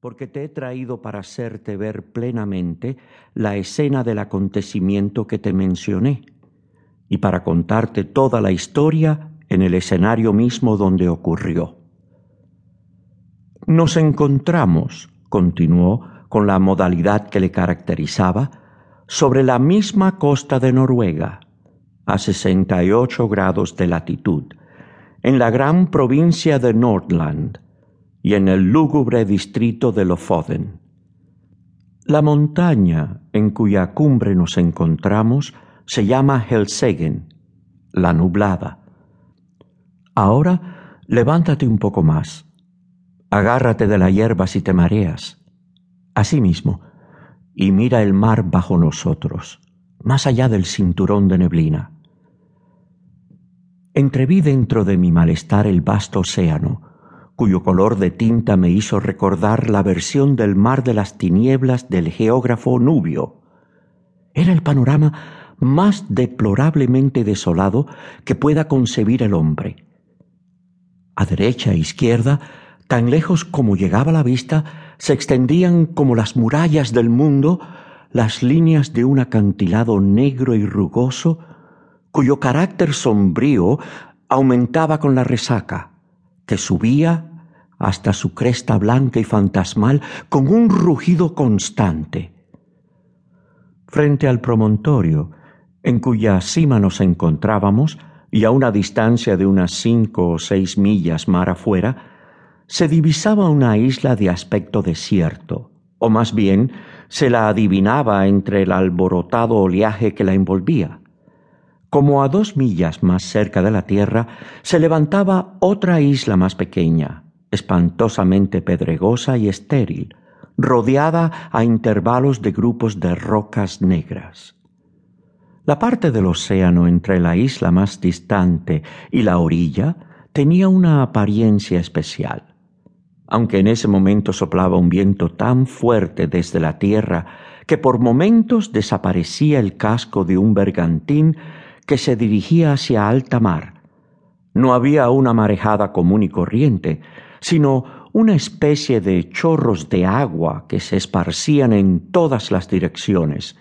porque te he traído para hacerte ver plenamente la escena del acontecimiento que te mencioné y para contarte toda la historia en el escenario mismo donde ocurrió. Nos encontramos, continuó con la modalidad que le caracterizaba, sobre la misma costa de Noruega, a 68 grados de latitud, en la gran provincia de Nordland y en el lúgubre distrito de Lofoden. La montaña en cuya cumbre nos encontramos se llama Helsegen, la nublada. Ahora levántate un poco más, agárrate de la hierba si te mareas. Asimismo, y mira el mar bajo nosotros, más allá del cinturón de neblina. Entreví dentro de mi malestar el vasto océano, cuyo color de tinta me hizo recordar la versión del mar de las tinieblas del geógrafo Nubio. Era el panorama más deplorablemente desolado que pueda concebir el hombre. A derecha e izquierda, tan lejos como llegaba la vista, se extendían como las murallas del mundo las líneas de un acantilado negro y rugoso cuyo carácter sombrío aumentaba con la resaca, que subía hasta su cresta blanca y fantasmal con un rugido constante. Frente al promontorio, en cuya cima nos encontrábamos, y a una distancia de unas cinco o seis millas mar afuera, se divisaba una isla de aspecto desierto, o más bien se la adivinaba entre el alborotado oleaje que la envolvía. Como a dos millas más cerca de la tierra se levantaba otra isla más pequeña, espantosamente pedregosa y estéril, rodeada a intervalos de grupos de rocas negras. La parte del océano entre la isla más distante y la orilla tenía una apariencia especial aunque en ese momento soplaba un viento tan fuerte desde la tierra que por momentos desaparecía el casco de un bergantín que se dirigía hacia alta mar. No había una marejada común y corriente, sino una especie de chorros de agua que se esparcían en todas las direcciones.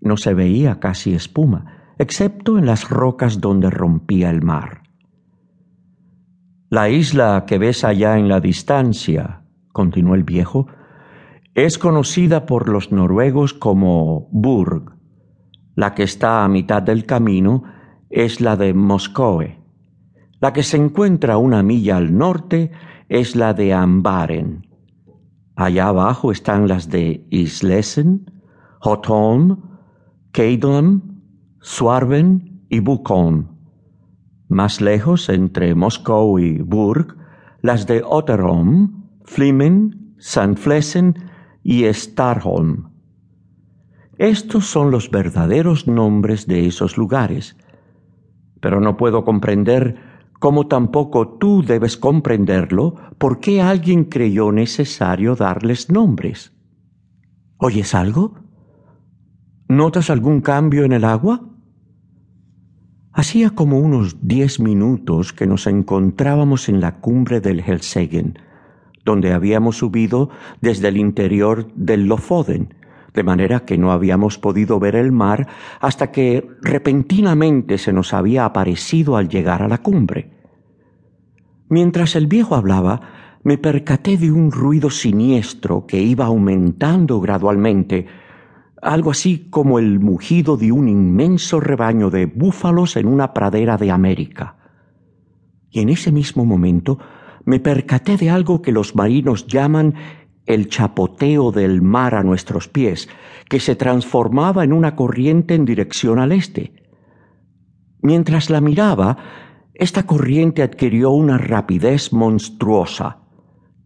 No se veía casi espuma, excepto en las rocas donde rompía el mar. La isla que ves allá en la distancia, continuó el viejo, es conocida por los noruegos como Burg. La que está a mitad del camino es la de Moscoe. La que se encuentra una milla al norte es la de Ambaren. Allá abajo están las de Islesen, Hotholm, Keidlam, Swarven y Bukon. Más lejos, entre Moscú y Burg, las de Otterholm, Flimen, Sandflesen y Starholm. Estos son los verdaderos nombres de esos lugares, pero no puedo comprender cómo tampoco tú debes comprenderlo por qué alguien creyó necesario darles nombres. ¿Oyes algo? ¿Notas algún cambio en el agua? Hacía como unos diez minutos que nos encontrábamos en la cumbre del Helsegen, donde habíamos subido desde el interior del Lofoden, de manera que no habíamos podido ver el mar hasta que repentinamente se nos había aparecido al llegar a la cumbre. Mientras el viejo hablaba, me percaté de un ruido siniestro que iba aumentando gradualmente, algo así como el mugido de un inmenso rebaño de búfalos en una pradera de América. Y en ese mismo momento me percaté de algo que los marinos llaman el chapoteo del mar a nuestros pies, que se transformaba en una corriente en dirección al este. Mientras la miraba, esta corriente adquirió una rapidez monstruosa.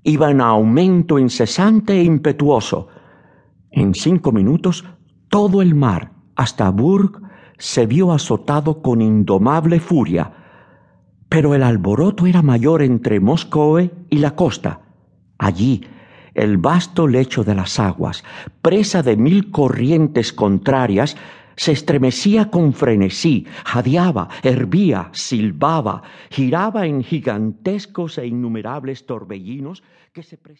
Iba en aumento incesante e impetuoso, en cinco minutos todo el mar, hasta Burg, se vio azotado con indomable furia, pero el alboroto era mayor entre Moscoe y la costa. Allí, el vasto lecho de las aguas, presa de mil corrientes contrarias, se estremecía con frenesí, jadeaba, hervía, silbaba, giraba en gigantescos e innumerables torbellinos que se